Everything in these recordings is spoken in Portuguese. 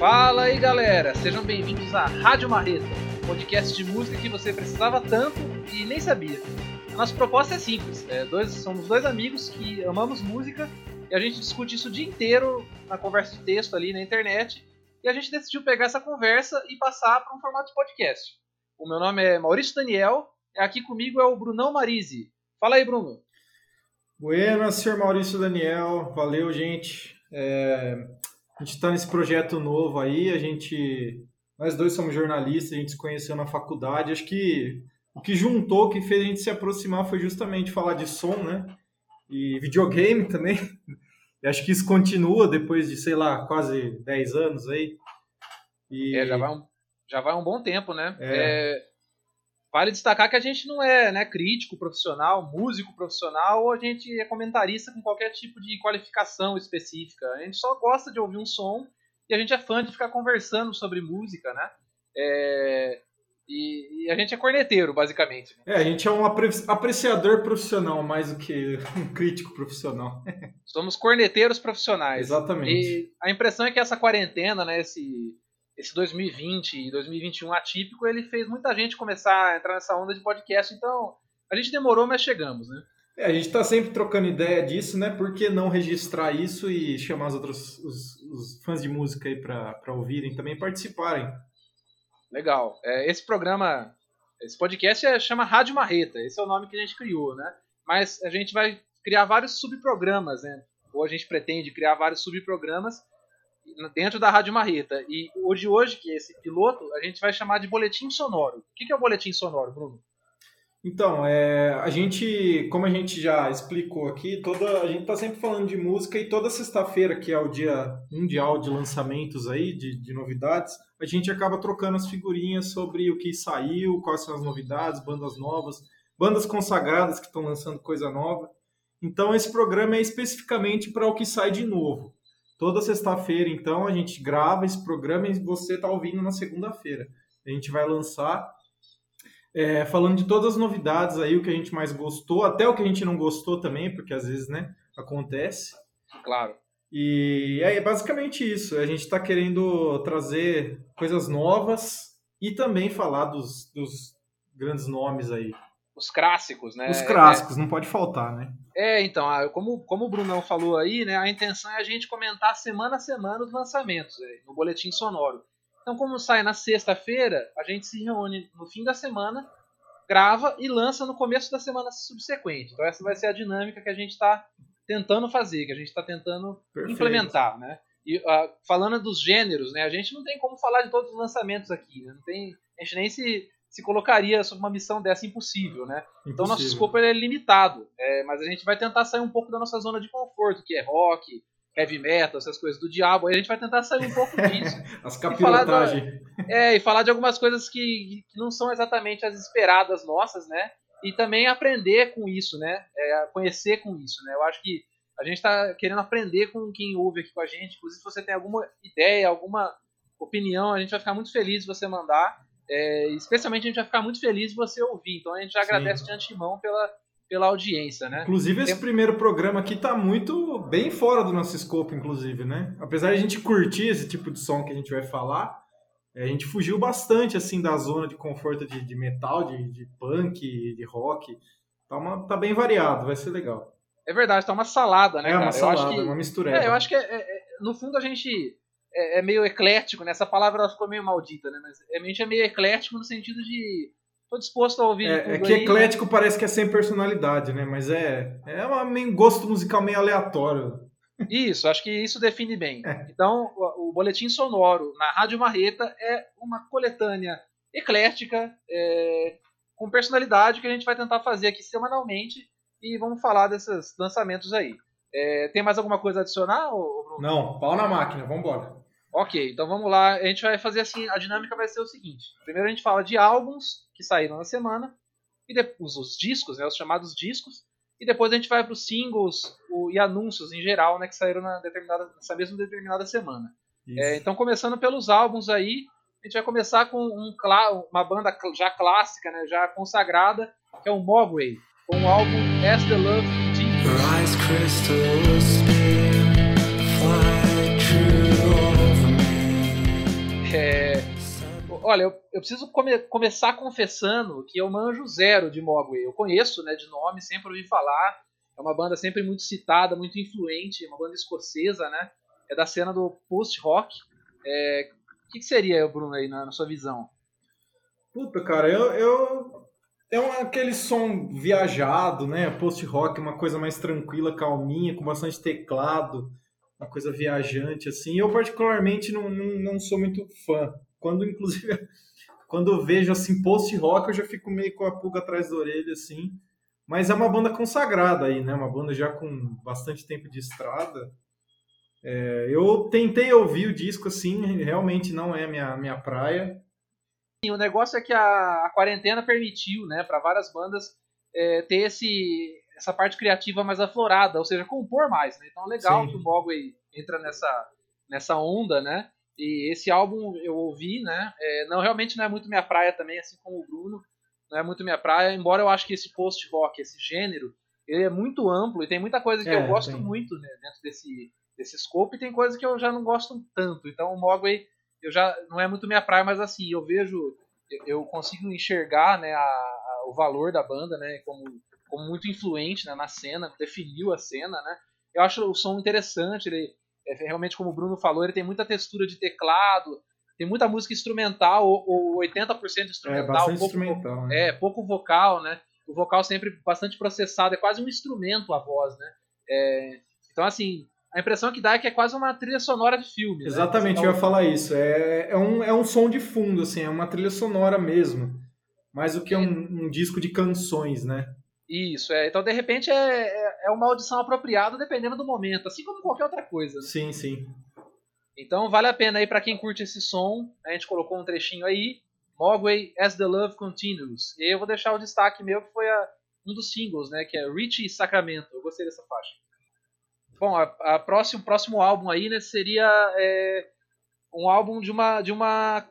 Fala aí galera, sejam bem-vindos à Rádio Marreta, podcast de música que você precisava tanto e nem sabia. A nossa proposta é simples, é, dois, somos dois amigos que amamos música e a gente discute isso o dia inteiro na conversa de texto ali na internet e a gente decidiu pegar essa conversa e passar para um formato de podcast. O meu nome é Maurício Daniel, aqui comigo é o Brunão Marise. Fala aí, Bruno. Buenas, senhor Maurício Daniel. Valeu, gente. É, a gente está nesse projeto novo aí. A gente, nós dois somos jornalistas, a gente se conheceu na faculdade. Acho que o que juntou, o que fez a gente se aproximar foi justamente falar de som, né? E videogame também. E acho que isso continua depois de, sei lá, quase 10 anos aí. E... É, já vai, um, já vai um bom tempo, né? É. É, vale destacar que a gente não é né, crítico profissional, músico profissional, ou a gente é comentarista com qualquer tipo de qualificação específica. A gente só gosta de ouvir um som e a gente é fã de ficar conversando sobre música, né? É, e, e, a gente é corneteiro, basicamente. É, a gente é um apreciador profissional mais do que um crítico profissional. Somos corneteiros profissionais. Exatamente. E a impressão é que essa quarentena, né, esse, esse 2020 e 2021 atípico, ele fez muita gente começar a entrar nessa onda de podcast. Então, a gente demorou, mas chegamos, né? É, a gente está sempre trocando ideia disso, né? Por que não registrar isso e chamar os outros os, os fãs de música aí para ouvirem também participarem? Legal. É, esse programa, esse podcast é, chama Rádio Marreta. Esse é o nome que a gente criou, né? Mas a gente vai criar vários subprogramas, né? Ou a gente pretende criar vários subprogramas dentro da Rádio Marreta. E hoje, hoje, que é esse piloto, a gente vai chamar de boletim sonoro. O que é o boletim sonoro, Bruno? Então, é, a gente, como a gente já explicou aqui, toda, a gente está sempre falando de música e toda sexta-feira, que é o dia mundial de lançamentos aí, de, de novidades, a gente acaba trocando as figurinhas sobre o que saiu, quais são as novidades, bandas novas, bandas consagradas que estão lançando coisa nova. Então esse programa é especificamente para o que sai de novo. Toda sexta-feira, então, a gente grava esse programa e você está ouvindo na segunda-feira. A gente vai lançar é, falando de todas as novidades aí, o que a gente mais gostou, até o que a gente não gostou também, porque às vezes, né, acontece. Claro. E é basicamente isso. A gente está querendo trazer coisas novas e também falar dos, dos grandes nomes aí. Os clássicos, né? Os clássicos, é, não pode faltar, né? É, então, como, como o Brunão falou aí, né, a intenção é a gente comentar semana a semana os lançamentos é, no boletim sonoro. Então, como sai na sexta-feira, a gente se reúne no fim da semana, grava e lança no começo da semana subsequente. Então, essa vai ser a dinâmica que a gente está tentando fazer, que a gente está tentando Perfeito. implementar, né? E uh, falando dos gêneros, né? A gente não tem como falar de todos os lançamentos aqui, né? Não tem, a gente nem se, se colocaria sob uma missão dessa impossível, né? Impossível. Então nosso escopo é limitado, é, mas a gente vai tentar sair um pouco da nossa zona de conforto, que é rock, heavy metal, essas coisas do diabo. Aí a gente vai tentar sair um pouco disso. as capirotagens. É, e falar de algumas coisas que, que não são exatamente as esperadas nossas, né? e também aprender com isso, né? É, conhecer com isso, né? Eu acho que a gente está querendo aprender com quem ouve aqui com a gente. Inclusive, se você tem alguma ideia, alguma opinião, a gente vai ficar muito feliz de você mandar. É, especialmente a gente vai ficar muito feliz de você ouvir. Então a gente já Sim. agradece de antemão pela, pela audiência, né? Inclusive, esse Tem... primeiro programa aqui está muito bem fora do nosso escopo, inclusive, né? Apesar de a gente curtir esse tipo de som que a gente vai falar, a gente fugiu bastante assim da zona de conforto de, de metal, de, de, punk, de rock. Tá, uma, tá bem variado, vai ser legal. É verdade, tá uma salada, né? É cara? uma salada, que, uma mistura. É, eu acho que é, é, é, no fundo a gente é, é, meio eclético, né? Essa palavra ficou meio maldita, né? Mas a gente é meio eclético no sentido de tô disposto a ouvir. É, é que aí, eclético né? parece que é sem personalidade, né? Mas é, é um gosto musical meio aleatório. Isso, acho que isso define bem. É. Então, o, o Boletim Sonoro na Rádio Marreta é uma coletânea eclética, é, com personalidade, que a gente vai tentar fazer aqui semanalmente e vamos falar desses lançamentos aí. É, tem mais alguma coisa a adicionar, Bruno? Não, pau na máquina, vamos embora. Ok, então vamos lá. A gente vai fazer assim, a dinâmica vai ser o seguinte. Primeiro a gente fala de álbuns que saíram na semana, e depois os discos, né, os chamados discos, e depois a gente vai para os singles o, e anúncios em geral, né, que saíram na determinada, nessa mesma determinada semana. É, então, começando pelos álbuns aí, a gente vai começar com um, uma banda já clássica, né, já consagrada, que é o Mogwai, com o álbum As the Love Continues. É, olha, eu, eu preciso come, começar confessando que eu manjo zero de Mogwai. Eu conheço né, de nome, sempre ouvi falar. É uma banda sempre muito citada, muito influente, uma banda escocesa, né? É da cena do post-rock. É, o que, que, seria, Bruno, aí, na, na sua visão? Puta, cara, eu, eu é um, aquele som viajado, né? Post-rock, uma coisa mais tranquila, calminha, com bastante teclado, uma coisa viajante, assim. Eu, particularmente, não, não, não sou muito fã. Quando, inclusive, quando eu vejo, assim, post-rock, eu já fico meio com a pulga atrás da orelha, assim. Mas é uma banda consagrada aí, né? Uma banda já com bastante tempo de estrada. É, eu tentei ouvir o disco, assim, realmente não é minha, minha praia o negócio é que a, a quarentena permitiu, né, para várias bandas é, ter esse, essa parte criativa mais aflorada, ou seja, compor mais. Né? Então, é legal Sim. que o Mogwai entra nessa, nessa onda, né? E esse álbum eu ouvi, né? É, não realmente não é muito minha praia também, assim como o Bruno, não é muito minha praia. Embora eu acho que esse post rock, esse gênero, ele é muito amplo e tem muita coisa que é, eu gosto tem. muito né, dentro desse desse scope e tem coisa que eu já não gosto tanto. Então o Mogwai eu já não é muito minha praia, mas assim, eu vejo, eu consigo enxergar né, a, a, o valor da banda, né, como, como muito influente né, na cena, definiu a cena, né. Eu acho o som interessante, ele é, realmente como o Bruno falou, ele tem muita textura de teclado, tem muita música instrumental, ou, ou 80% instrumental, é, pouco, instrumental né? é, pouco vocal, né? O vocal sempre bastante processado, é quase um instrumento a voz, né? É, então assim, a impressão que dá é que é quase uma trilha sonora de filme. Né? Exatamente, né? eu ia falar isso. É, é, um, é um som de fundo, assim, é uma trilha sonora mesmo. Mais do que um, um disco de canções, né? Isso, é. Então, de repente, é, é, é uma audição apropriada dependendo do momento, assim como qualquer outra coisa. Né? Sim, sim. Então, vale a pena aí para quem curte esse som. A gente colocou um trechinho aí. Mogwai As the Love Continues. E eu vou deixar o destaque meu, que foi a, um dos singles, né? Que é Richie Sacramento. Eu gostei dessa faixa. Bom, a, a próximo, próximo álbum aí, né, seria é, um álbum de uma de uma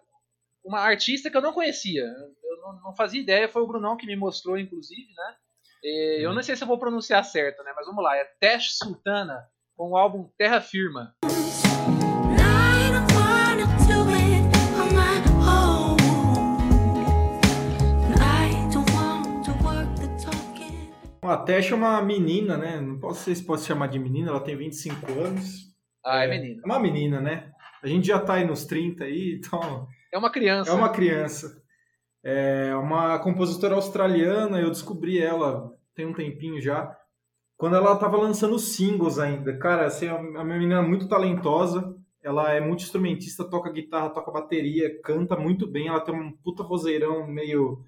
uma artista que eu não conhecia. Eu não, não fazia ideia, foi o Brunão que me mostrou, inclusive, né? E, eu não sei se eu vou pronunciar certo, né? Mas vamos lá, é Tesh Sultana com o álbum Terra Firma. A Tesh é uma menina, né? Não posso sei se pode chamar de menina, ela tem 25 anos. Ah, é, é menina. É uma menina, né? A gente já tá aí nos 30 aí, então. É uma criança. É uma criança. É uma compositora australiana, eu descobri ela tem um tempinho já. Quando ela tava lançando singles ainda. Cara, assim, é uma menina muito talentosa. Ela é multi-instrumentista, toca guitarra, toca bateria, canta muito bem. Ela tem um puta vozeirão meio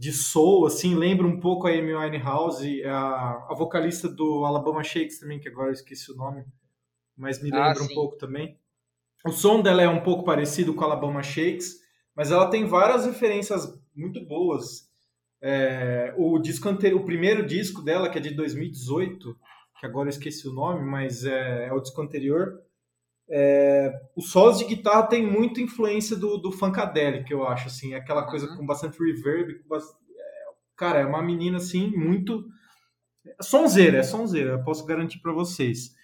de soul, assim, lembra um pouco a Amy Winehouse, a, a vocalista do Alabama Shakes também, que agora eu esqueci o nome, mas me ah, lembra ah, um pouco também. O som dela é um pouco parecido com a Alabama Shakes, mas ela tem várias referências muito boas. É, o disco anterior, o primeiro disco dela, que é de 2018, que agora eu esqueci o nome, mas é, é o disco anterior, é, os solos de guitarra tem muita influência do, do funkadelic, eu acho, assim, aquela coisa uhum. com bastante reverb, com bastante, é, cara, é uma menina, assim, muito sonzeira, é sonzeira, eu posso garantir para vocês.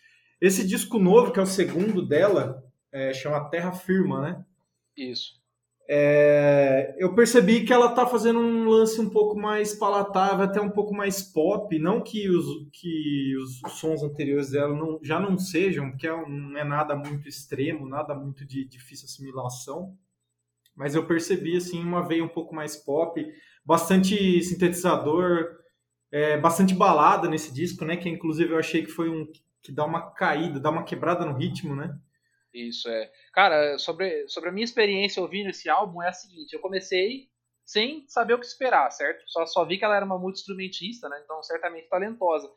Esse disco novo, que é o segundo dela, é, chama Terra Firma, né? Isso é, eu percebi que ela está fazendo um lance um pouco mais palatável, até um pouco mais pop. Não que os, que os sons anteriores dela não, já não sejam, porque é não é nada muito extremo, nada muito de difícil assimilação. Mas eu percebi assim uma veia um pouco mais pop, bastante sintetizador, é, bastante balada nesse disco, né? Que inclusive eu achei que foi um que dá uma caída, dá uma quebrada no ritmo, né? Isso é. Cara, sobre, sobre a minha experiência ouvindo esse álbum é a seguinte: eu comecei sem saber o que esperar, certo? Só, só vi que ela era uma multi-instrumentista, né? Então, certamente talentosa.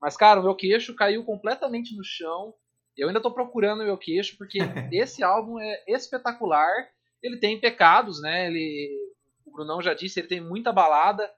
Mas, cara, o meu queixo caiu completamente no chão. Eu ainda tô procurando o meu queixo, porque esse álbum é espetacular. Ele tem pecados, né? Ele, o Brunão já disse, ele tem muita balada.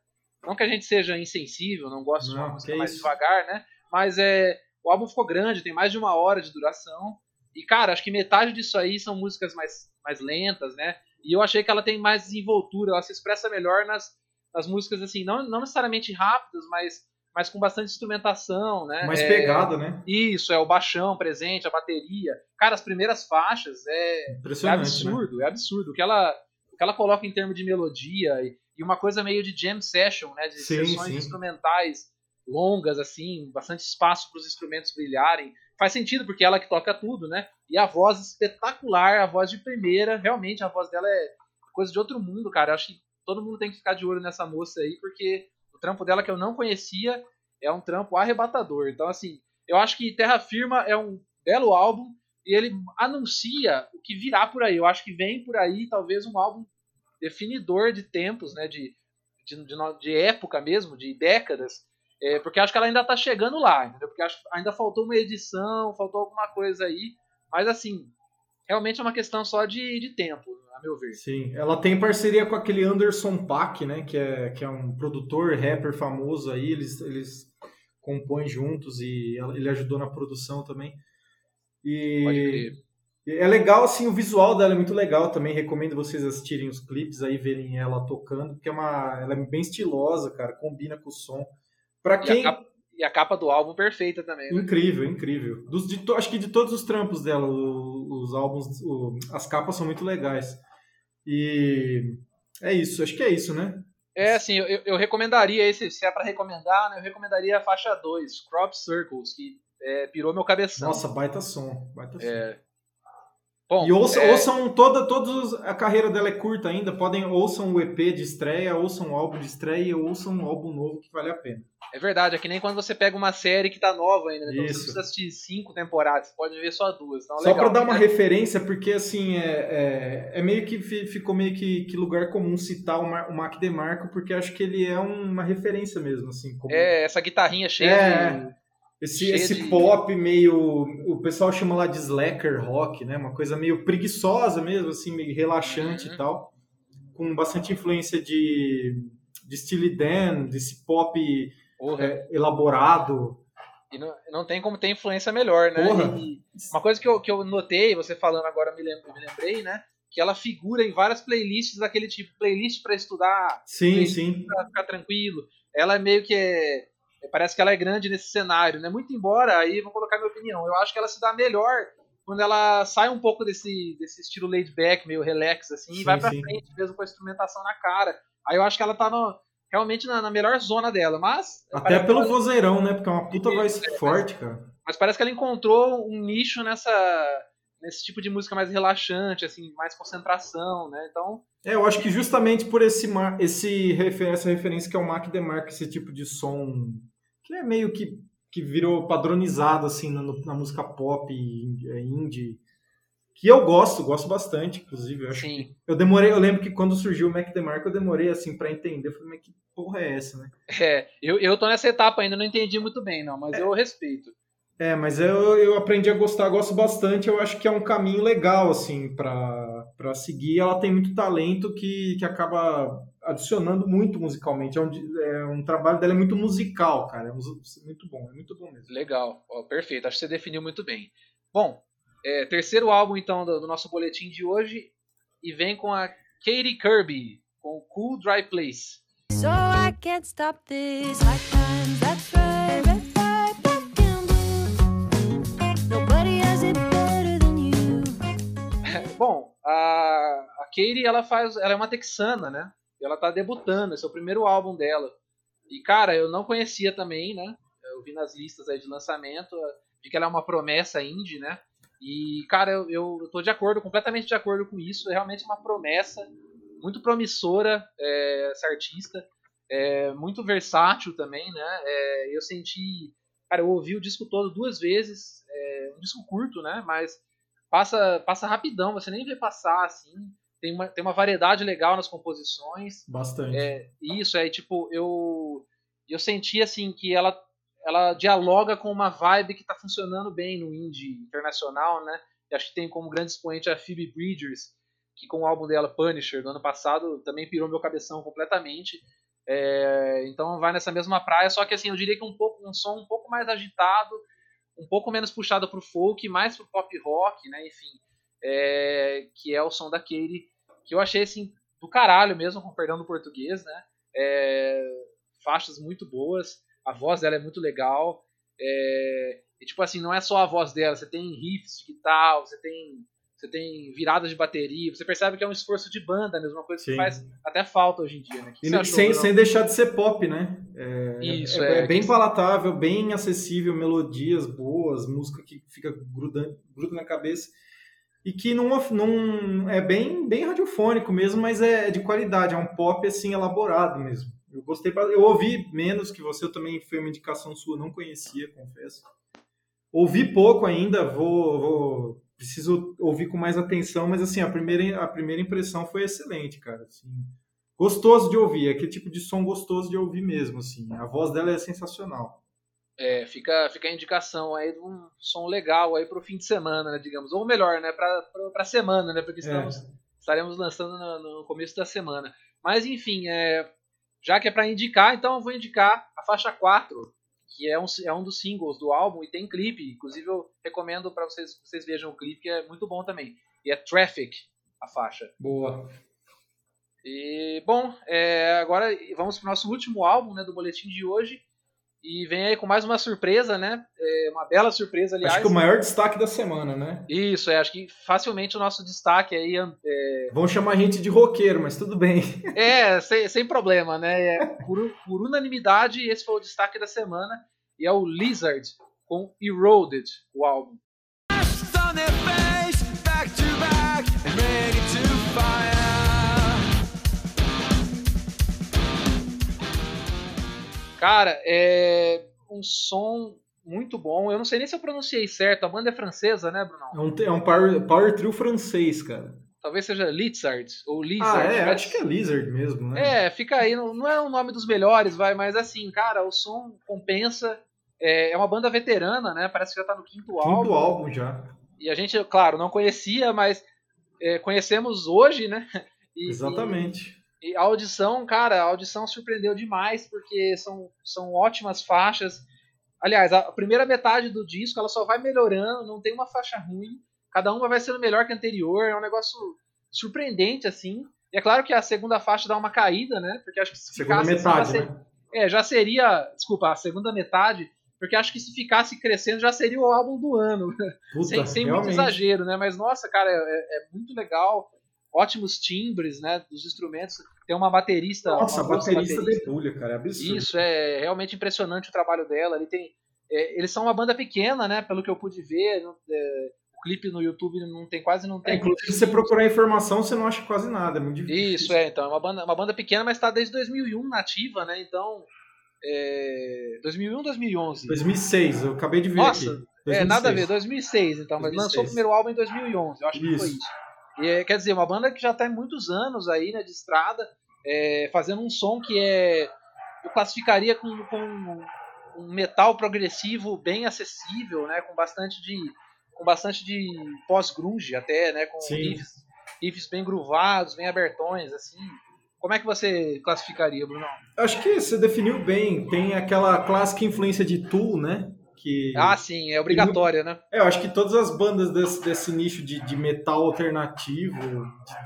Não que a gente seja insensível, não goste de uma música mais devagar, né? Mas é, o álbum ficou grande, tem mais de uma hora de duração. E, cara, acho que metade disso aí são músicas mais, mais lentas, né? E eu achei que ela tem mais desenvoltura, ela se expressa melhor nas, nas músicas, assim, não, não necessariamente rápidas, mas mas com bastante instrumentação, né? Mais é, pegada, né? Isso, é o baixão presente, a bateria. Cara, as primeiras faixas é, é absurdo, né? é absurdo. O que ela, o que ela coloca em termos de melodia e, e uma coisa meio de jam session, né? De sim, sessões sim. instrumentais longas, assim, bastante espaço para os instrumentos brilharem. Faz sentido, porque ela que toca tudo, né? E a voz espetacular, a voz de primeira, realmente a voz dela é coisa de outro mundo, cara. Acho que todo mundo tem que ficar de olho nessa moça aí, porque o trampo dela que eu não conhecia é um trampo arrebatador. Então, assim, eu acho que Terra Firma é um belo álbum e ele anuncia o que virá por aí. Eu acho que vem por aí talvez um álbum definidor de tempos, né? De, de, de, de época mesmo, de décadas. É, porque acho que ela ainda está chegando lá, entendeu? Porque acho ainda faltou uma edição, faltou alguma coisa aí. Mas assim, realmente é uma questão só de, de tempo a meu ver. Sim, ela tem parceria com aquele Anderson Paak, né, que é, que é um produtor, rapper famoso aí, eles, eles compõem juntos e ele ajudou na produção também. E é legal, assim, o visual dela é muito legal também, recomendo vocês assistirem os clipes aí, verem ela tocando, porque é uma, ela é bem estilosa, cara, combina com o som. Para quem... E a, capa, e a, capa, do álbum perfeita também. Né? Incrível, incrível. Dos, de, acho que de todos os trampos dela, os, os álbuns, as capas são muito legais. E é isso, acho que é isso, né? É, assim, eu, eu recomendaria esse, se é para recomendar, né, eu recomendaria a faixa 2, Crop Circles, que é, pirou meu cabeção. Nossa, baita som, baita som. É. Bom, e ouçam, é... ouçam toda, todos, a carreira dela é curta ainda, podem ouçam o EP de estreia, ouçam o álbum de estreia, ouçam um álbum novo que vale a pena. É verdade, é que nem quando você pega uma série que tá nova ainda, né? então você precisa assistir cinco temporadas, você pode ver só duas. Então, só para dar uma referência, porque assim, é, é, é, meio que ficou meio que, que lugar comum citar o, Mar, o Mac DeMarco, porque acho que ele é uma referência mesmo, assim. Como... É, essa guitarrinha cheia é, de... Esse, esse de... pop meio. O pessoal chama lá de slacker rock, né? Uma coisa meio preguiçosa mesmo, assim, meio relaxante uhum. e tal. Com bastante influência de, de Steely Dan, desse pop é, elaborado. E não, não tem como ter influência melhor, né? Uma coisa que eu, que eu notei, você falando agora me, me lembrei, né? Que ela figura em várias playlists daquele tipo, playlist para estudar, sim, sim, para ficar tranquilo. Ela é meio que é, parece que ela é grande nesse cenário, né? Muito embora, aí vou colocar minha opinião, eu acho que ela se dá melhor quando ela sai um pouco desse, desse estilo laid back, meio relax, assim, sim, e vai pra sim. frente, mesmo com a instrumentação na cara. Aí eu acho que ela tá no, realmente na, na, melhor zona dela, mas... Até pelo ela... vozeirão, né? Porque é uma puta voz forte, cara. Mas parece que ela encontrou um nicho nessa nesse tipo de música mais relaxante, assim, mais concentração, né? Então. É, eu acho que justamente por esse, esse essa referência que é o Mac demarca esse tipo de som que é meio que, que virou padronizado assim na, na música pop é, indie que eu gosto, gosto bastante, inclusive. Eu, acho Sim. Que, eu demorei, eu lembro que quando surgiu o Mac DeMarco, eu demorei assim para entender. Eu falei, mas que porra é essa, né? É, eu, eu tô nessa etapa ainda, não entendi muito bem, não, mas é. eu respeito. É, mas eu, eu aprendi a gostar, gosto bastante. Eu acho que é um caminho legal, assim, para seguir. Ela tem muito talento que, que acaba adicionando muito musicalmente. É um, é um trabalho dela é muito musical, cara. É muito bom, é muito bom mesmo. Legal, oh, perfeito. Acho que você definiu muito bem. Bom, é, terceiro álbum, então, do, do, nosso boletim de hoje. E vem com a Katie Kirby, com Cool Dry Place. So I can't stop this that's right. Bom, a, a Katie, ela faz, ela é uma texana, né? Ela tá debutando, esse é o primeiro álbum dela. E cara, eu não conhecia também, né? Eu vi nas listas aí de lançamento, de que ela é uma promessa indie, né? E cara, eu, eu tô de acordo, completamente de acordo com isso. É realmente uma promessa muito promissora é, essa artista, é, muito versátil também, né? É, eu senti, cara, eu ouvi o disco todo duas vezes, é, um disco curto, né? Mas passa, passa rapidão, você nem vê passar assim. Tem uma, tem uma variedade legal nas composições. Bastante. É, isso, é tipo, eu, eu senti assim que ela, ela dialoga com uma vibe que está funcionando bem no indie internacional, né? Acho que tem como grande expoente a Phoebe Bridgers, que com o álbum dela Punisher do ano passado também pirou meu cabeção completamente. É, então vai nessa mesma praia, só que assim, eu diria que um pouco um som um pouco mais agitado, um pouco menos puxado para o folk, mais para o pop rock, né? Enfim, é, que é o som da Katie, que eu achei assim do caralho mesmo, com perdão do português, né? É, faixas muito boas. a voz dela é muito legal. É, e, tipo assim, não é só a voz dela, você tem riffs de guitarra, você tem você tem viradas de bateria, você percebe que é um esforço de banda mesmo, uma coisa Sim. que faz até falta hoje em dia, né? E sem, sem deixar de ser pop, né? É, Isso, é, é, é bem palatável, bem acessível, melodias boas, música que fica grudando, gruda na cabeça e que não, não é bem, bem radiofônico mesmo, mas é de qualidade, é um pop assim elaborado mesmo. Eu gostei, eu ouvi menos que você, eu também foi uma indicação sua, não conhecia, confesso. Ouvi pouco ainda, vou, vou preciso ouvir com mais atenção, mas assim, a primeira, a primeira impressão foi excelente, cara. Assim, gostoso de ouvir, é aquele tipo de som gostoso de ouvir mesmo, assim. A voz dela é sensacional. É, fica, fica a indicação aí de um som legal aí pro fim de semana, né, digamos. Ou melhor, né, pra, pra, pra semana, né, porque estamos, é. estaremos lançando no, no, começo da semana. Mas, enfim, é, já que é para indicar, então eu vou indicar a faixa 4, que é um, é um dos singles do álbum e tem clipe. Inclusive, eu recomendo para vocês vocês vejam o clipe, que é muito bom também. E é Traffic, a faixa. Boa. E, bom, é, agora vamos para o nosso último álbum né, do boletim de hoje. E vem aí com mais uma surpresa, né? É uma bela surpresa, aliás. Acho que o maior destaque da semana, né? Isso, é. Acho que facilmente o nosso destaque aí. É... Vão chamar a gente de roqueiro, mas tudo bem. É, sem, sem problema, né? É, por, por unanimidade, esse foi o destaque da semana. E é o Lizard com Eroded, o álbum. Cara, é um som muito bom. Eu não sei nem se eu pronunciei certo. A banda é francesa, né, Bruno? É um, é um power, power trio francês, cara. Talvez seja Lizard ou Lizard. Ah, é, mas... acho que é Lizard mesmo, né? É, fica aí. Não, não é o nome dos melhores, vai, mas assim, cara, o som compensa. É, é uma banda veterana, né? Parece que já tá no quinto, quinto álbum. Quinto álbum já. E a gente, claro, não conhecia, mas é, conhecemos hoje, né? E, Exatamente. E a audição, cara, a audição surpreendeu demais, porque são, são ótimas faixas. Aliás, a primeira metade do disco ela só vai melhorando, não tem uma faixa ruim. Cada uma vai sendo melhor que a anterior. É um negócio surpreendente, assim. E é claro que a segunda faixa dá uma caída, né? Porque acho que se segunda ficasse. Metade, assim, né? É, já seria. Desculpa, a segunda metade. Porque acho que se ficasse crescendo já seria o álbum do ano. Puta, sem sem muito exagero, né? Mas nossa, cara, é, é muito legal ótimos timbres, né, dos instrumentos. Tem uma baterista. Nossa, uma baterista, baterista debulha, cara, é absurdo. Isso, é realmente impressionante o trabalho dela. Ele tem, é, eles são uma banda pequena, né, pelo que eu pude ver. É, o clipe no YouTube não tem quase não tem. É, inclusive, se você procurar informação, você não acha quase nada, é muito difícil. Isso, é, então, é uma banda, uma banda pequena, mas está desde 2001 nativa, né, então... É, 2001 2011? 2006, eu acabei de ver Nossa, aqui. 2006. É, nada a ver, 2006 então, 2006. mas lançou o primeiro álbum em 2011, eu acho isso. que foi isso. E, quer dizer, uma banda que já está muitos anos aí, né, de estrada, é, fazendo um som que é. Eu classificaria com, com um metal progressivo bem acessível, né, com bastante de. com bastante de pós-grunge até, né, com riffs, riffs bem groovados, bem abertões, assim. Como é que você classificaria, Bruno? Acho que você definiu bem. Tem aquela clássica influência de Tool, né? Que. Ah, sim, é obrigatória, né? É, eu acho que todas as bandas desse, desse nicho de, de metal alternativo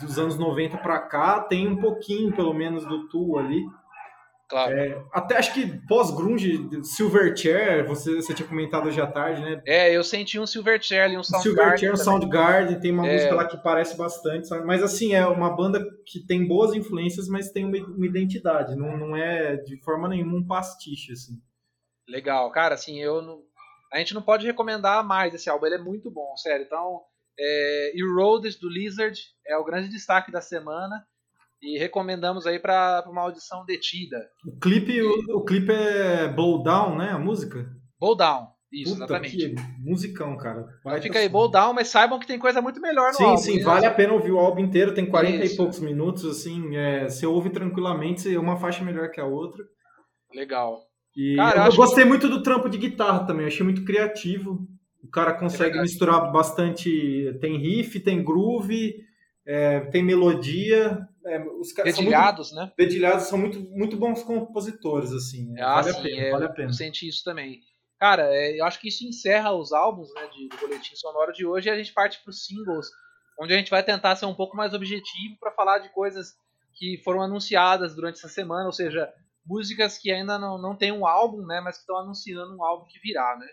de, dos anos 90 para cá tem um pouquinho, pelo menos, do Tool ali. Claro. É, até acho que pós-grunge, Silverchair, você, você tinha comentado hoje à tarde, né? É, eu senti um Silverchair ali, um Soundgarden. Silverchair, um Soundgarden, tem uma é... música lá que parece bastante, sabe? mas assim, é uma banda que tem boas influências, mas tem uma, uma identidade, não, não é de forma nenhuma um pastiche, assim. Legal, cara, assim, eu não, a gente não pode recomendar mais esse álbum, ele é muito bom, sério. Então, é, Eroded do Lizard é o grande destaque da semana e recomendamos aí para uma audição detida. O clipe, o, o, clipe é Blow Down, né? A música? Blow Down, isso, Puta, exatamente. Que musicão, cara. Vai fica aí, Blow Down, mas saibam que tem coisa muito melhor no sim, álbum. Sim, sim, vale a pena ouvir o álbum inteiro, tem 40 isso. e poucos minutos, assim, é, você ouve tranquilamente, uma faixa melhor que a outra. Legal. E cara, eu, gostei que... muito do trampo de guitarra também, achei muito criativo. O cara consegue é misturar bastante. Tem riff, tem groove, é, tem melodia. É, os Dedilhados, muito, né? Dedilhados são muito, muito bons compositores, assim. Ah, vale, sim, a pena, é, vale a pena. Eu senti isso também. Cara, é, eu acho que isso encerra os álbuns né, de, do Boletim Sonoro de hoje e a gente parte para os singles, onde a gente vai tentar ser um pouco mais objetivo para falar de coisas que foram anunciadas durante essa semana, ou seja, músicas que ainda não, não tem um álbum, né? Mas que estão anunciando um álbum que virá, né?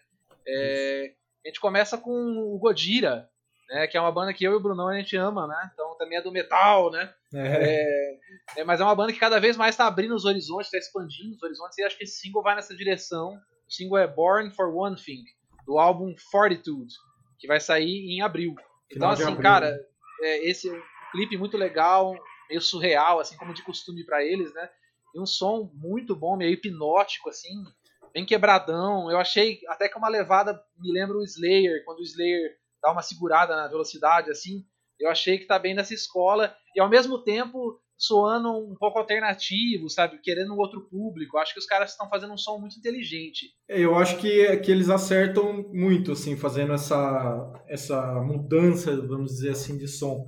É, a gente começa com o Godira, né? Que é uma banda que eu e o Brunão a gente ama, né? Então também é do metal, né? É. É, mas é uma banda que cada vez mais está abrindo os horizontes, está expandindo os horizontes, e acho que esse single vai nessa direção. O single é Born for One Thing, do álbum Fortitude, que vai sair em abril. Então, assim, abril, cara, é, esse é um clipe muito legal, meio surreal, assim como de costume para eles, né? E um som muito bom, meio hipnótico, assim, bem quebradão. Eu achei até que uma levada me lembra o Slayer, quando o Slayer dá uma segurada na velocidade, assim. Eu achei que tá bem nessa escola e ao mesmo tempo soando um pouco alternativo, sabe? Querendo um outro público. Acho que os caras estão fazendo um som muito inteligente. É, eu acho que, que eles acertam muito, assim, fazendo essa, essa mudança, vamos dizer assim, de som.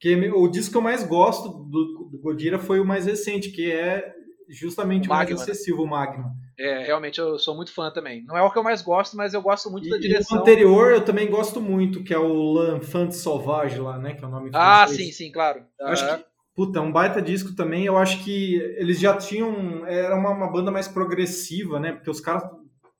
Porque o disco que eu mais gosto do, do Godira foi o mais recente, que é justamente o, o mais né? acessível, o Magma. É, realmente eu sou muito fã também. Não é o que eu mais gosto, mas eu gosto muito e, da direção. o anterior eu também gosto muito, que é o L'Enfant Sauvage lá, né? Que é o nome Ah, sim, sim, claro. Acho que, puta, é um baita disco também. Eu acho que eles já tinham. Era uma, uma banda mais progressiva, né? Porque os caras,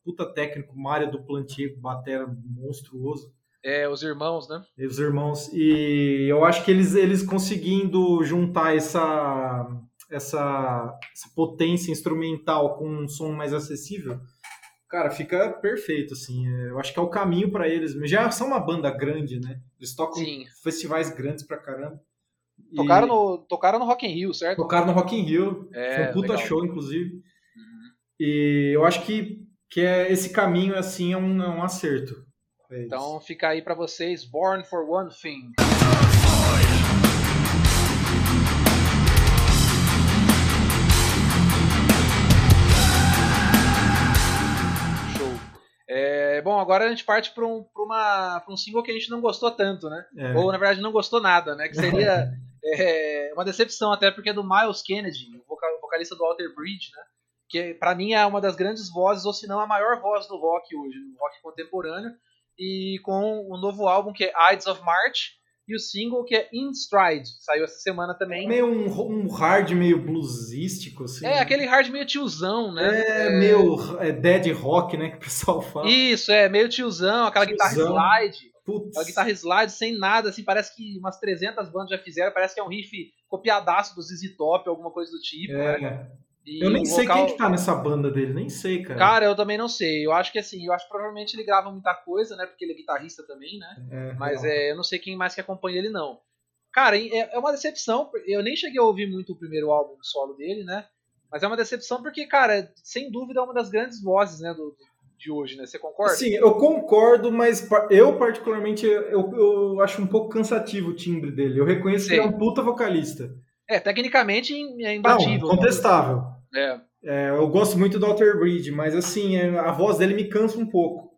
puta técnico, Mário do Plantier, batera monstruoso. É, os irmãos, né? Os irmãos. E eu acho que eles, eles conseguindo juntar essa, essa, essa potência instrumental com um som mais acessível, cara, fica perfeito, assim. Eu acho que é o caminho para eles. Já são uma banda grande, né? Eles tocam Sim. festivais grandes pra caramba. Tocaram, e... no, tocaram no Rock in Rio, certo? Tocaram no Rock in Rio. É, Foi um puta legal. show, inclusive. Uhum. E eu acho que, que é, esse caminho, assim, é um, é um acerto. É então fica aí para vocês, Born for One Thing. Show. É, bom, agora a gente parte para um, um single que a gente não gostou tanto, né? É. Ou na verdade não gostou nada, né? Que seria é, uma decepção até porque é do Miles Kennedy, o vocalista do Alter Bridge, né? Que para mim é uma das grandes vozes, ou se não a maior voz do rock hoje, no rock contemporâneo e com o novo álbum que é Ides of March e o single que é In Stride, saiu essa semana também. É meio um, um hard meio bluesístico, assim. É, aquele hard meio tiozão, né? É, é... meio é, dead rock, né, que o pessoal fala. Isso, é, meio tiozão, aquela tiozão. guitarra slide. Putz. Aquela guitarra slide sem nada, assim, parece que umas 300 bandas já fizeram, parece que é um riff copiadaço do ZZ Top, alguma coisa do tipo, é. né? E eu nem sei vocal... quem que tá nessa banda dele, nem sei, cara. Cara, eu também não sei. Eu acho que assim, eu acho que provavelmente ele grava muita coisa, né? Porque ele é guitarrista também, né? É, Mas é, eu não sei quem mais que acompanha ele, não. Cara, é, é uma decepção. Eu nem cheguei a ouvir muito o primeiro álbum solo dele, né? Mas é uma decepção porque, cara, sem dúvida é uma das grandes vozes, né? Do, de hoje, né? Você concorda? Sim, eu concordo, mas eu particularmente eu, eu acho um pouco cansativo o timbre dele. Eu reconheço Sim. que ele é um puta vocalista. É, tecnicamente é imbatível. Não, contestável. É. é. Eu gosto muito do Alter Bridge, mas assim, é, a voz dele me cansa um pouco.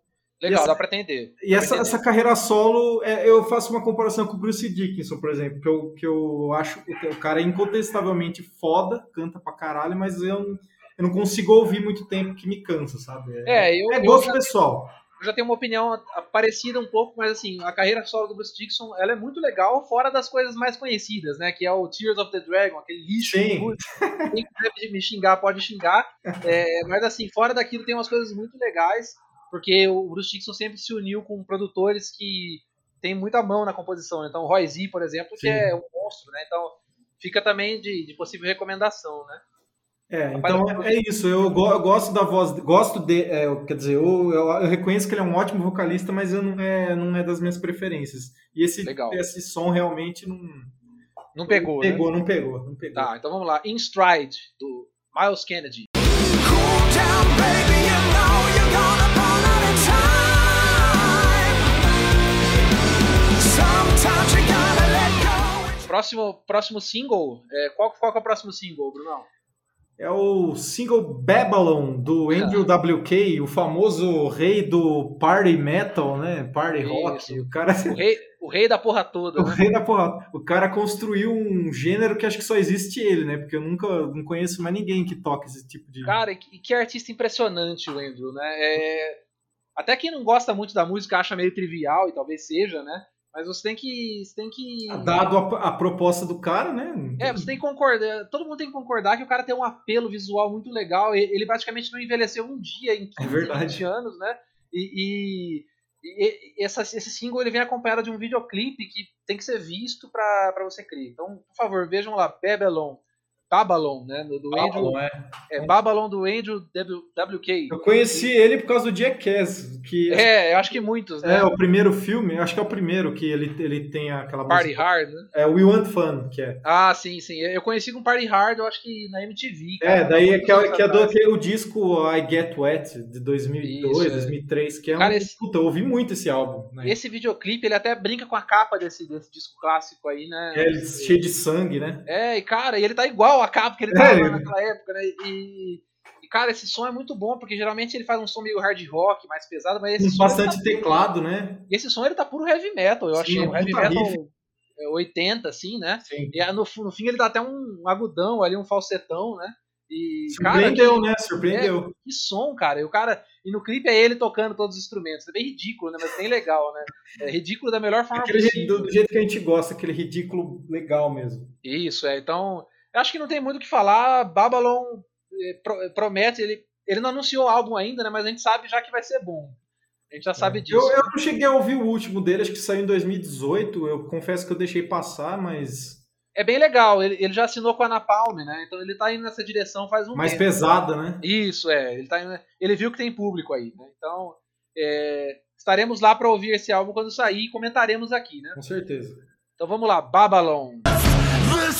Legal, essa, dá pra entender. e essa, entender. essa carreira solo, é, eu faço uma comparação com o Bruce Dickinson, por exemplo, que eu, que eu acho que o cara é incontestavelmente foda, canta pra caralho, mas eu, eu não consigo ouvir muito tempo que me cansa, sabe? É, é eu, é gosto eu pessoal eu já tenho uma opinião parecida um pouco, mas assim, a carreira solo do Bruce Dixon, ela é muito legal, fora das coisas mais conhecidas, né? Que é o Tears of the Dragon, aquele lixo. Sim. Quem quiser me xingar, pode xingar. É, mas assim, fora daquilo tem umas coisas muito legais, porque o Bruce Dixon sempre se uniu com produtores que tem muita mão na composição. Então, Roy Z, por exemplo, Sim. que é um monstro, né? Então, fica também de, de possível recomendação, né? É, então é isso. Eu, go, eu, gosto da voz, gosto de, é, quer dizer, eu, eu, eu, reconheço que ele é um ótimo vocalista, mas eu não é, não é das minhas preferências. E esse, esse som realmente não não pegou, não pegou, né? não pegou, não pegou. Tá, então vamos lá. In Stride do Miles Kennedy. Próximo, próximo single, é, qual, qual é o próximo single, Brunão? É o single Babylon do Andrew WK, o famoso rei do party metal, né? Party Isso. rock. O cara o rei, o rei da porra toda. O né? rei da porra. O cara construiu um gênero que acho que só existe ele, né? Porque eu nunca não conheço mais ninguém que toca esse tipo de Cara, e que, que artista impressionante o Andrew, né? É... até quem não gosta muito da música acha meio trivial e talvez seja, né? Mas você tem que. Você tem que. Dado a, a, proposta do cara, né? É, você tem que concordar. Todo mundo tem que concordar que o cara tem um apelo visual muito legal. Ele praticamente não envelheceu um dia em 15, é 20 anos, né? E, e, e essa, esse single ele vem acompanhado de um videoclipe que tem que ser visto para você crer. Então, por favor, vejam lá, Babylon. Babylon, né? Do, Babylon, Andrew, é. é. Babylon do Andrew WK. Eu conheci ele por causa do Jackass. Que, é, eu acho que muitos, né? É, o primeiro filme, acho que é o primeiro que ele, ele tem aquela Party música. Hard, né? É, We Want Fun, que é. Ah, sim, sim. Eu conheci com Party Hard, eu acho que na MTV. Cara, é, daí é que, é, que é do aquele, o disco I Get Wet, de 2002, Isso, 2003, que é cara, um... Esse, puta, eu ouvi muito esse álbum. Né? Esse videoclipe, ele até brinca com a capa desse, desse disco clássico aí, né? É, ele, cheio de sangue, né? É, e cara, e ele tá igual a capa que ele tava é, naquela época, né? E, e, cara, esse som é muito bom, porque geralmente ele faz um som meio hard rock, mais pesado, mas esse Com bastante tá teclado, né? E esse som ele tá puro heavy metal, eu Sim, achei. Um heavy metal riff. 80, assim, né? Sim. E no, no fim ele dá até um agudão ali, um falsetão, né? E, Surpreendeu, cara, né? Surpreendeu. É, que som, cara. E o cara. E no clipe é ele tocando todos os instrumentos. É bem ridículo, né? Mas bem legal, né? É ridículo da melhor forma aquele possível. Do, do jeito que a gente gosta, aquele ridículo legal mesmo. Isso, é. Então, acho que não tem muito o que falar. Babylon eh, promete, ele, ele não anunciou o álbum ainda, né? Mas a gente sabe já que vai ser bom. A gente já sabe é. disso. Eu, eu não cheguei a ouvir o último dele, acho que saiu em 2018. Eu confesso que eu deixei passar, mas. É bem legal, ele, ele já assinou com a Napalm, né? Então ele tá indo nessa direção faz um Mais tempo. pesada, né? Isso, é. Ele, tá indo, ele viu que tem público aí, né? Então, é, estaremos lá para ouvir esse álbum quando sair e comentaremos aqui, né? Com certeza. Então vamos lá, Babylon. Bom,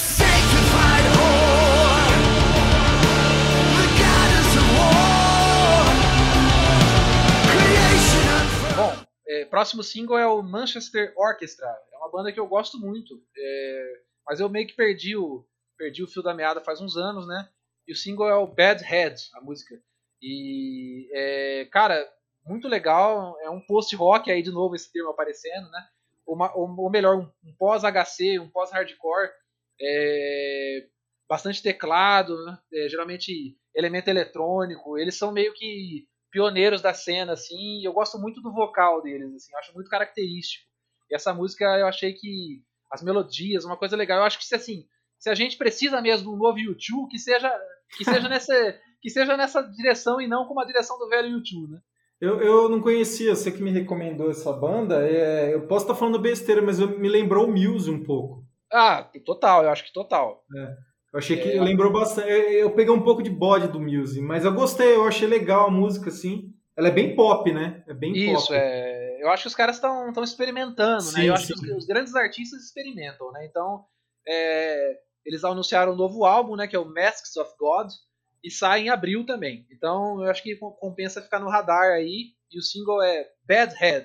é, próximo single é o Manchester Orchestra. É uma banda que eu gosto muito, é, mas eu meio que perdi o, perdi o fio da meada faz uns anos, né? E o single é o Bad Head, a música. E, é, cara, muito legal. É um post-rock aí, de novo, esse termo aparecendo, né? Uma, ou, melhor, um, um pós-HC, um pós-hardcore. É, bastante teclado, né? é, geralmente elemento eletrônico. Eles são meio que pioneiros da cena, assim. eu gosto muito do vocal deles, assim. Eu acho muito característico. E essa música eu achei que as melodias, uma coisa legal. Eu acho que se assim, se a gente precisa mesmo de um novo YouTube, que seja que seja nessa que seja nessa direção e não como a direção do velho YouTube, né? Eu, eu não conhecia, você que me recomendou essa banda. É, eu posso estar falando besteira, mas eu, me lembrou o Muse um pouco. Ah, total, eu acho que total. É. Eu achei que é. lembrou bastante. Eu peguei um pouco de bode do Muse, mas eu gostei, eu achei legal a música, assim. Ela é bem pop, né? É bem Isso, pop. é. Eu acho que os caras estão experimentando, sim, né? Eu acho sim. que os, os, grandes artistas experimentam, né? Então, é, eles anunciaram um novo álbum, né? Que é o Masks of God, e sai em abril também. Então, eu acho que compensa ficar no radar aí. E o single é Bad Head.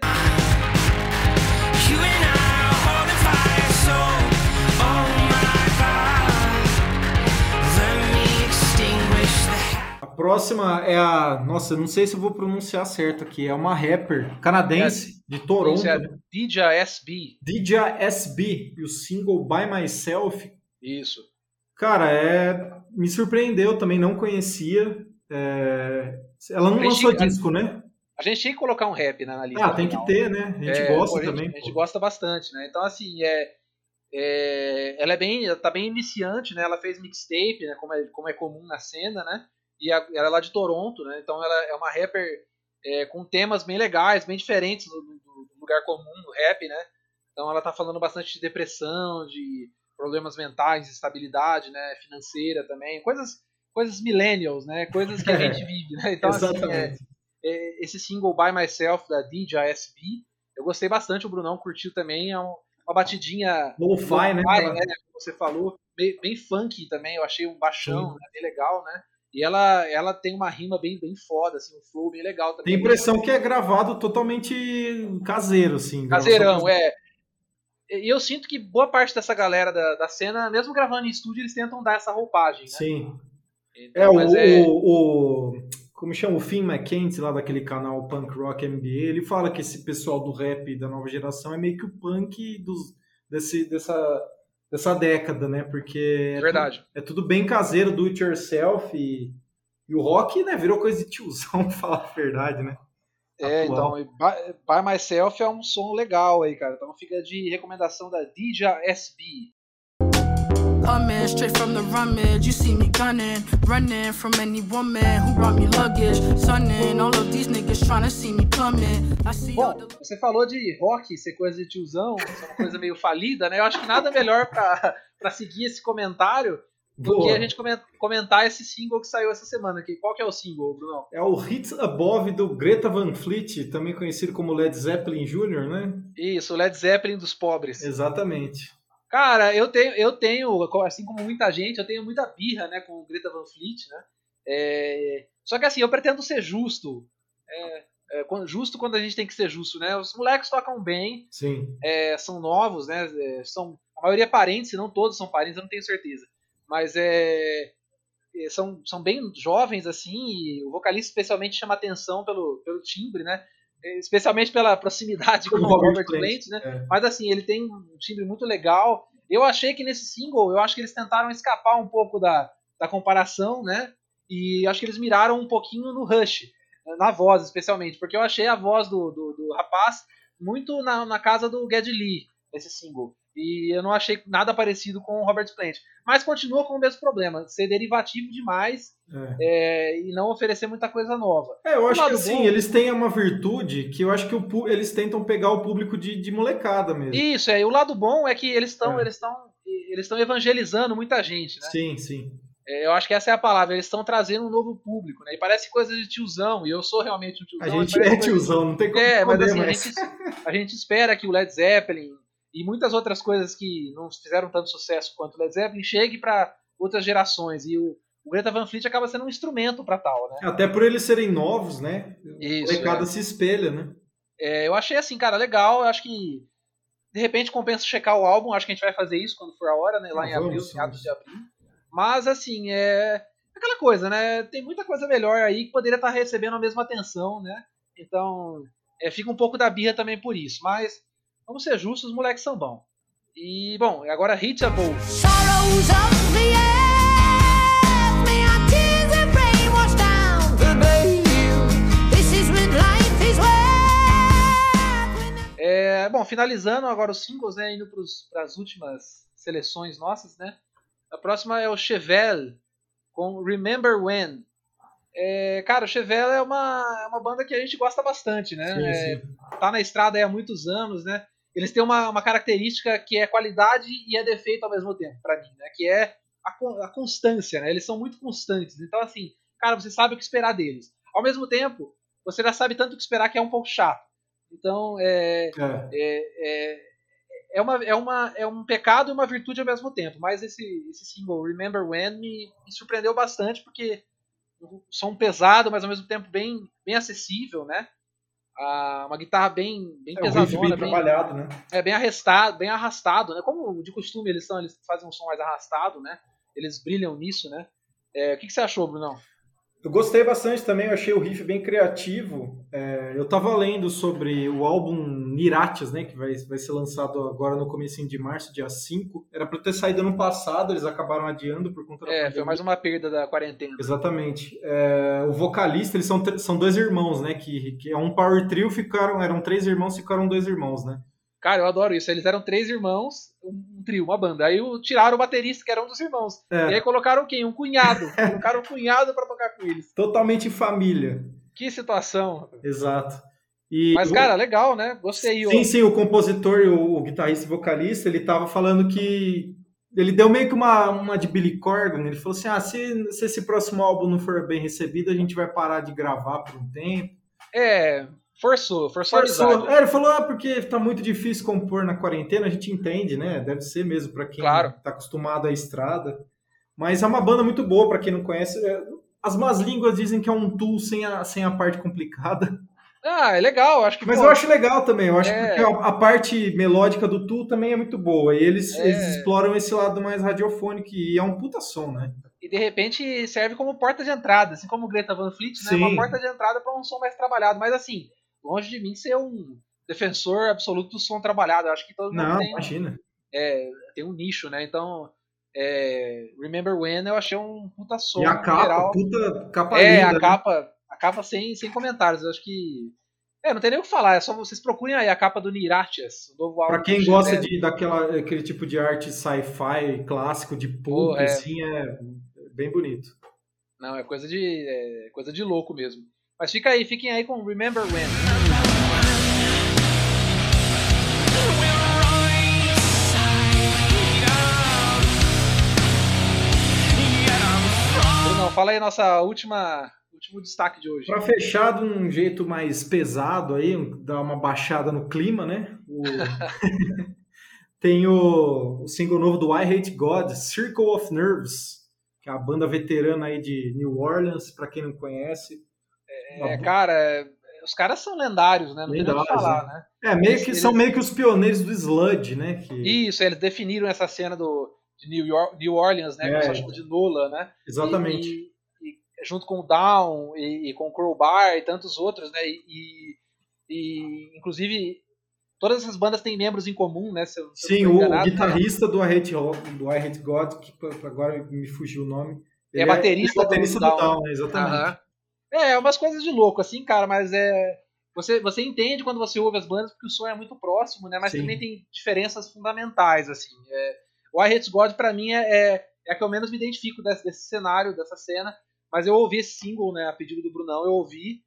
Próxima é a. Nossa, não sei se eu vou pronunciar certo aqui. É uma rapper canadense é, de Toronto. É Dija SB. Dija SB. E o single By Myself. Isso. Cara, é. Me surpreendeu também, não conhecia. É... Ela não lançou disco, né? A gente tinha que colocar um rap na lista. Ah, tem que ter, né? A gente é, gosta pô, também. A gente, a gente gosta bastante, né? Então, assim, é, é, ela é bem, ela tá bem iniciante, né? Ela fez mixtape, né? Como é, como é comum na cena, né? E a, ela é lá de Toronto, né? Então ela é uma rapper é, com temas bem legais, bem diferentes do, do, do, lugar comum do rap, né? Então ela tá falando bastante de depressão, de problemas mentais, estabilidade, né? Financeira também, coisas, coisas millennials, né? Coisas que a gente vive, né? Então assim, é, é, esse single By Myself da DJ SB, eu gostei bastante, o Brunão curtiu também, é um, uma batidinha lo-fi, né? né? Como você falou, bem, bem funky também, eu achei um baixão, né? bem legal, né? E ela, ela tem uma rima bem, bem foda, assim, um flow bem legal também. Tem a impressão que é gravado totalmente caseiro, assim. Caseirão, é. E eu sinto que boa parte dessa galera da, da cena, mesmo gravando em estúdio, eles tentam dar essa roupagem, né? Sim. Então, é, o, é... O, o, Como chama? O Finn McKenzie, lá daquele canal Punk Rock MBA, ele fala que esse pessoal do rap da nova geração é meio que o punk dos, desse, dessa dessa década, né? Porque é verdade. Tudo, é tudo bem caseiro, do it yourself e, e o rock, né, virou coisa de tiozão, pra falar a verdade, né? É, atual. então, by, by Myself é um som legal aí, cara. Então fica de recomendação da DJ SB. Coming straight from the rummage, you see me gunning, running from any woman who brought me luggage, sunning. All of these niggas trying to see me coming. I see Bom, você falou de rock ser coisa de tiozão, ser uma coisa meio falida, né? Eu acho que nada melhor pra, pra seguir esse comentário do Boa. que a gente comentar esse single que saiu essa semana aqui. Qual que é o single, Bruno? É o Hits Above do Greta Van Fleet, também conhecido como Led Zeppelin Jr., né? Isso, Led Zeppelin dos pobres. Exatamente. Cara, eu tenho, eu tenho, assim como muita gente, eu tenho muita birra, né, com o Greta Van Fleet, né? É, só que assim, eu pretendo ser justo. É, é, justo quando a gente tem que ser justo, né? Os moleques tocam bem, Sim. É, são novos, né? É, são a maioria é parentes, se não todos são parentes, eu não tenho certeza. Mas é, são, são bem jovens assim, e o vocalista especialmente chama atenção pelo, pelo timbre, né? Especialmente pela proximidade com o Robert Plant, né? É. Mas assim, ele tem um timbre muito legal. Eu achei que nesse single, eu acho que eles tentaram escapar um pouco da, da comparação, né? E acho que eles miraram um pouquinho no Rush, na voz especialmente, porque eu achei a voz do, do, do rapaz muito na, na casa do Geddy Lee, esse single. E eu não achei nada parecido com o Robert Plant. Mas continua com o mesmo problema, ser derivativo demais é. É, e não oferecer muita coisa nova. É, eu acho que assim, bom, eles têm uma virtude que eu acho que o, eles tentam pegar o público de, de molecada mesmo. Isso, é. E o lado bom é que eles estão é. eles estão eles estão evangelizando muita gente, né? Sim, sim. É, eu acho que essa é a palavra. Eles estão trazendo um novo público, né? E parece coisa de tiozão. E eu sou realmente um tiozão. A gente é tiozão, não tem como. É, mas assim, a gente, a gente espera que o Led Zeppelin e muitas outras coisas que não fizeram tanto sucesso quanto o Led Zeppelin chegue para outras gerações. E o, o Greta Van Fleet acaba sendo um instrumento para tal, né? Até por eles serem novos, né? Isso, o mercado é. se espelha, né? É, eu achei assim, cara, legal. Eu acho que de repente compensa checar o álbum. Acho que a gente vai fazer isso quando for a hora, né? Lá ah, em abril, meados de abril. Mas assim, é aquela coisa, né? Tem muita coisa melhor aí que poderia estar tá recebendo a mesma atenção, né? Então, é, fica um pouco da birra também por isso. Mas Vamos ser justos, os moleques são bons. E, bom, agora Hit a Bowl. É, bom, finalizando agora os singles, né, indo para as últimas seleções nossas, né? A próxima é o Chevelle com Remember When. É, cara, o Chevelle é uma, é uma banda que a gente gosta bastante, né? Sim, é, sim. tá na estrada há muitos anos, né? Eles têm uma, uma característica que é qualidade e é defeito ao mesmo tempo, para mim, né? Que é a, a, constância, né? Eles são muito constantes. Então, assim, cara, você sabe o que esperar deles. Ao mesmo tempo, você já sabe tanto o que esperar que é um pouco chato. Então, é, é. é, é, é, uma, é, uma, é um pecado e uma virtude ao mesmo tempo. Mas esse, esse single, Remember When, me, me surpreendeu bastante, porque um som pesado, mas ao mesmo tempo bem, bem acessível, né? Uma guitarra bem, bem é, pesadona. bem, bem trabalhado, né? É, bem arrastado, bem arrastado, né? Como de costume eles são, eles fazem um som mais arrastado, né? Eles brilham nisso, né? É, o que, que você achou, Brunão? Eu gostei bastante também, eu achei o riff bem criativo. É, eu tava lendo sobre o álbum Niratias, né, que vai, vai ser lançado agora no começo de março, dia 5. Era para ter saído ano passado, eles acabaram adiando por conta da É, foi mais uma perda da quarentena. Exatamente. É, o vocalista, eles são, são dois irmãos, né, que, que é um power trio, ficaram, eram três irmãos, ficaram dois irmãos, né? Cara, eu adoro isso. Eles eram três irmãos, um, trio, uma banda. Aí tiraram o baterista, que era um dos irmãos. É. E aí colocaram quem? Um cunhado. colocaram um cunhado para tocar com eles. Totalmente família. Que situação. Exato. E Mas, cara, legal, né? Gostei. Sim, sim, o compositor, o, o guitarrista e vocalista, ele tava falando que. Ele deu meio que uma, uma de Billy Corgan. Ele falou assim: ah, se, se esse próximo álbum não for bem recebido, a gente vai parar de gravar por um tempo. É, Forçou, forçou, forçou. É, ele falou, ah, porque tá muito difícil compor na quarentena, a gente entende, né? Deve ser mesmo para quem claro. tá acostumado à estrada. Mas é uma banda muito boa, para quem não conhece. É, as más línguas dizem que é um tool sem a, sem a parte complicada. Ah, é legal, acho que. Mas pô, eu acho legal também, eu acho é... que a, parte melódica do tool também é muito boa. E eles, é... eles exploram esse lado mais radiofônico, e é um puta som, né? E de repente serve como porta de entrada, assim como o Greta Van Fleet, né? Uma porta de entrada para um som mais trabalhado. Mas assim, longe de mim ser um defensor absoluto do som trabalhado. Eu acho que todo mundo Não, tem, imagina. É, tem um nicho, né? Então, é, Remember When eu achei um puta som. E a capa, geral. puta capa É, linda, a né? capa, a capa sem, sem comentários. Eu acho que É, não tem nem o que falar, é só vocês procurem aí a capa do Niratias, o novo álbum. Pra quem gosta de, daquela, aquele tipo de arte sci-fi clássico de pulp, oh, é. assim, é bem bonito. Não, é coisa de, é coisa de louco mesmo. Mas fica aí, fiquem aí com Remember When. Fala aí nossa última último destaque de hoje. Para fechar de um jeito mais pesado aí, dar uma baixada no clima, né? O... Tem o, o, single novo do I Hate God, Circle of Nerves, que é a banda veterana aí de New Orleans, para quem não conhece. É, uma... cara, os caras são lendários, né? Não lendários, tem falar, né? É, meio eles, que eles... são meio que os pioneiros do sludge, né? Que... Isso, eles definiram essa cena do de New, York, New Orleans, né? É. Que de Nola, né? Exatamente. E, junto com o Down e, e com o Crowbar e tantos outros, né? E, e, inclusive todas essas bandas têm membros em comum, né? Se, se Sim, o, o, guitarrista do I Hate, do I Hate God, que agora me fugiu o nome. É baterista, é baterista do, do Down, Down exatamente. Uhum. É, umas coisas de louco, assim, cara, mas é. Você, você entende quando você ouve as bandas porque o som é muito próximo, né? Mas Sim. também tem diferenças fundamentais, assim. É, o I Hate God, pra mim, é, é, é a que eu menos me identifico desse, desse cenário, dessa cena. Mas eu ouvi esse single, né, a pedido do Brunão, eu ouvi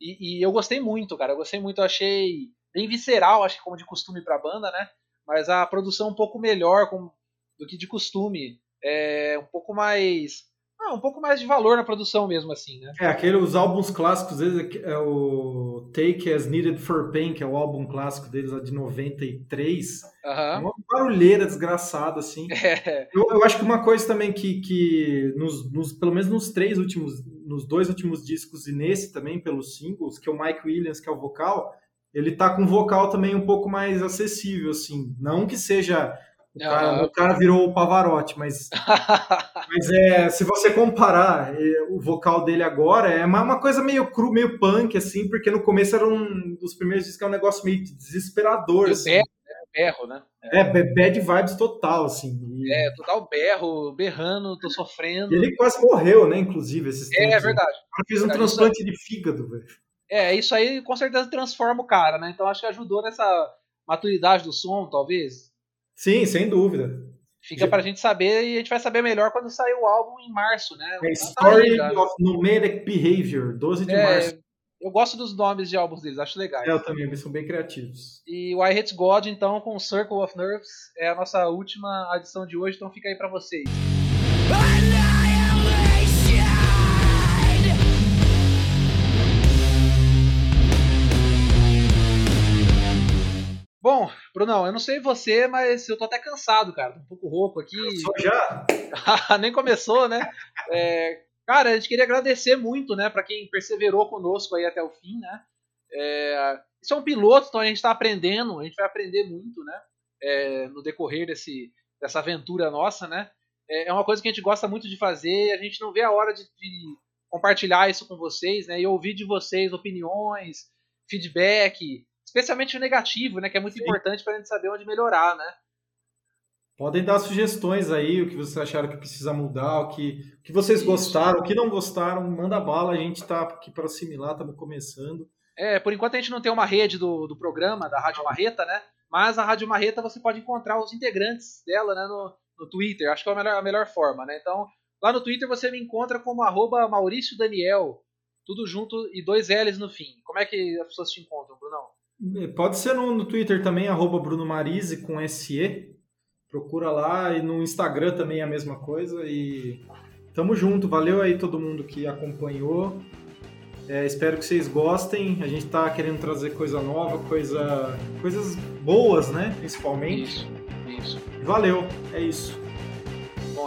e, e eu gostei muito, cara. Eu gostei muito, eu achei bem visceral, acho que como de costume pra banda, né? Mas a produção um pouco melhor com, do que de costume. É um pouco mais ah, um pouco mais de valor na produção mesmo, assim, né? É, aquele, os álbuns clássicos deles é, é o Take As Needed for Pain, que é o álbum clássico deles de 93. Uhum. Uma barulheira desgraçada, assim. É. Eu, eu, acho que uma coisa também que, que nos, nos, pelo menos nos três últimos, nos dois últimos discos e nesse também, pelos singles, que é o Mike Williams, que é o vocal, ele tá com um vocal também um pouco mais acessível, assim. Não que seja o cara, o cara, virou o Pavarotti, mas, mas é, se você comparar é, o vocal dele agora, é uma, uma, coisa meio cru, meio punk, assim, porque no começo era um dos primeiros discos que é um negócio meio desesperador. assim. berro, né? berro, né? É, é, bad vibes total, assim. E... É, total berro, berrando, tô sofrendo. Ele quase morreu, né, inclusive, esses tempos. É, é verdade. O cara fez um transplante de fígado, velho. É, isso aí com certeza transforma o cara, né? Então acho que ajudou nessa maturidade do som, talvez. Sim, sem dúvida. Fica pra gente saber e a gente vai saber melhor quando sair o álbum em março, né? É Story tá of Nomadic Behavior, 12 de é, março. Eu gosto dos nomes de álbuns deles, acho legais. É, eu também, eles são bem criativos. E o I Hate God, então, com Circle of Nerves, é a nossa última adição de hoje, então fica aí pra vocês. Bom, Brunão, eu não sei você, mas eu tô até cansado, cara. Tô um pouco rouco aqui. Só já? Nem começou, né? É, cara, a gente queria agradecer muito, né, para quem perseverou conosco aí até o fim, né? É, isso é um piloto, então a gente está aprendendo, a gente vai aprender muito, né? É, no decorrer desse, dessa aventura nossa, né? É, é uma coisa que a gente gosta muito de fazer, a gente não vê a hora de, de compartilhar isso com vocês, né? E ouvir de vocês opiniões, feedback, especialmente o negativo, né? Que é muito Sim. importante para a gente saber onde melhorar, né? Podem dar sugestões aí, o que vocês acharam que precisa mudar, o que, o que vocês Isso. gostaram, o que não gostaram, manda bala, a gente está aqui para assimilar, estamos começando. É, por enquanto a gente não tem uma rede do, do programa, da Rádio Marreta, né? Mas a Rádio Marreta você pode encontrar os integrantes dela né, no, no Twitter, acho que é a melhor, a melhor forma, né? Então, lá no Twitter você me encontra como arroba Maurício Daniel, tudo junto e dois L's no fim. Como é que as pessoas te encontram, Brunão? Pode ser no, no Twitter também, arroba Bruno Marise com SE. Procura lá e no Instagram também é a mesma coisa. E tamo junto. Valeu aí todo mundo que acompanhou. É, espero que vocês gostem. A gente tá querendo trazer coisa nova, coisa, coisas boas, né? Principalmente. Isso, isso. Valeu, é isso.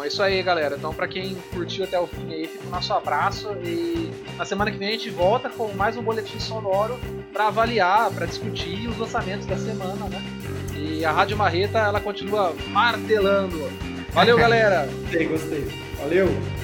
É isso aí, galera. Então, para quem curtiu até o fim aí, fica o nosso abraço e na semana que vem a gente volta com mais um boletim sonoro para avaliar, para discutir os lançamentos da semana, né? E a Rádio Marreta, ela continua martelando. Valeu, galera! gostei, gostei. Valeu!